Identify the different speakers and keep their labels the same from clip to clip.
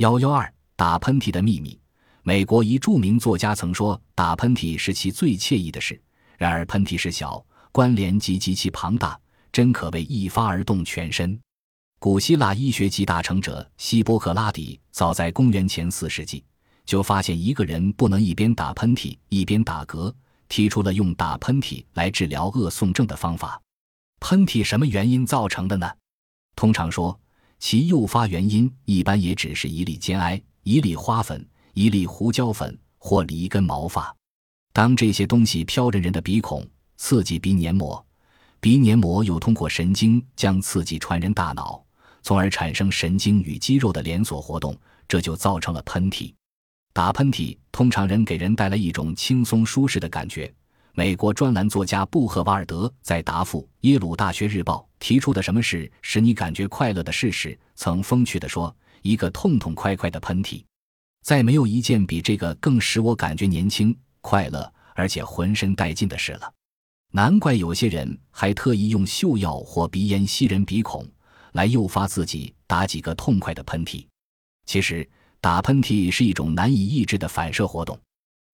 Speaker 1: 幺幺二打喷嚏的秘密。美国一著名作家曾说，打喷嚏是其最惬意的事。然而，喷嚏是小，关联及极其庞大，真可谓一发而动全身。古希腊医学集大成者希波克拉底，早在公元前四世纪就发现一个人不能一边打喷嚏一边打嗝，提出了用打喷嚏来治疗恶诵症的方法。喷嚏什么原因造成的呢？通常说，其诱发原因一般也只是一粒尖埃、一粒花粉、一粒胡椒粉或一根毛发。当这些东西飘进人的鼻孔，刺激鼻黏膜，鼻黏膜又通过神经将刺激传人大脑。从而产生神经与肌肉的连锁活动，这就造成了喷嚏。打喷嚏通常人给人带来一种轻松舒适的感觉。美国专栏作家布赫瓦尔德在答复耶鲁大学日报提出的“什么事使你感觉快乐的事”实，曾风趣地说：“一个痛痛快快的喷嚏，再没有一件比这个更使我感觉年轻、快乐，而且浑身带劲的事了。难怪有些人还特意用嗅药或鼻烟吸人鼻孔。”来诱发自己打几个痛快的喷嚏。其实，打喷嚏是一种难以抑制的反射活动。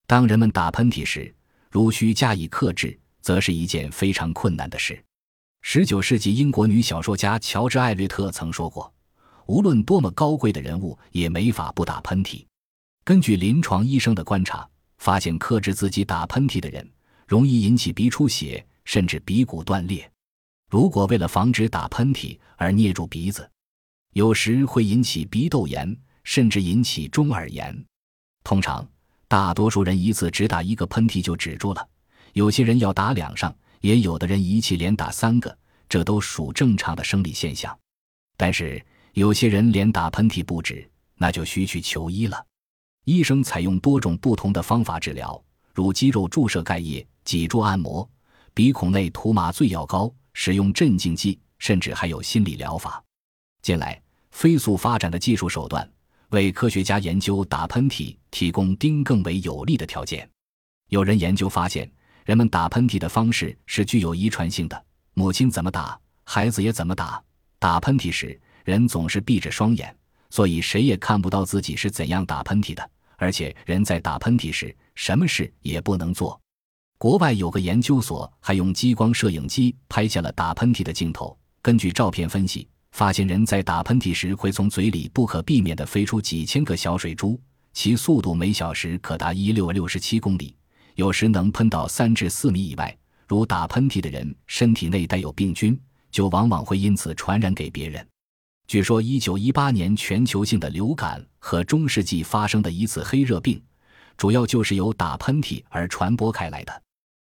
Speaker 1: 当人们打喷嚏时，如需加以克制，则是一件非常困难的事。十九世纪英国女小说家乔治·艾略特曾说过：“无论多么高贵的人物，也没法不打喷嚏。”根据临床医生的观察，发现克制自己打喷嚏的人，容易引起鼻出血，甚至鼻骨断裂。如果为了防止打喷嚏而捏住鼻子，有时会引起鼻窦炎，甚至引起中耳炎。通常，大多数人一次只打一个喷嚏就止住了。有些人要打两上，也有的人一气连打三个，这都属正常的生理现象。但是，有些人连打喷嚏不止，那就需去求医了。医生采用多种不同的方法治疗，如肌肉注射钙液、脊柱按摩、鼻孔内涂麻醉药膏。使用镇静剂，甚至还有心理疗法。近来，飞速发展的技术手段为科学家研究打喷嚏提供丁更为有利的条件。有人研究发现，人们打喷嚏的方式是具有遗传性的，母亲怎么打，孩子也怎么打。打喷嚏时，人总是闭着双眼，所以谁也看不到自己是怎样打喷嚏的。而且，人在打喷嚏时，什么事也不能做。国外有个研究所还用激光摄影机拍下了打喷嚏的镜头。根据照片分析，发现人在打喷嚏时会从嘴里不可避免地飞出几千个小水珠，其速度每小时可达一六六十七公里，有时能喷到三至四米以外。如打喷嚏的人身体内带有病菌，就往往会因此传染给别人。据说，一九一八年全球性的流感和中世纪发生的一次黑热病，主要就是由打喷嚏而传播开来的。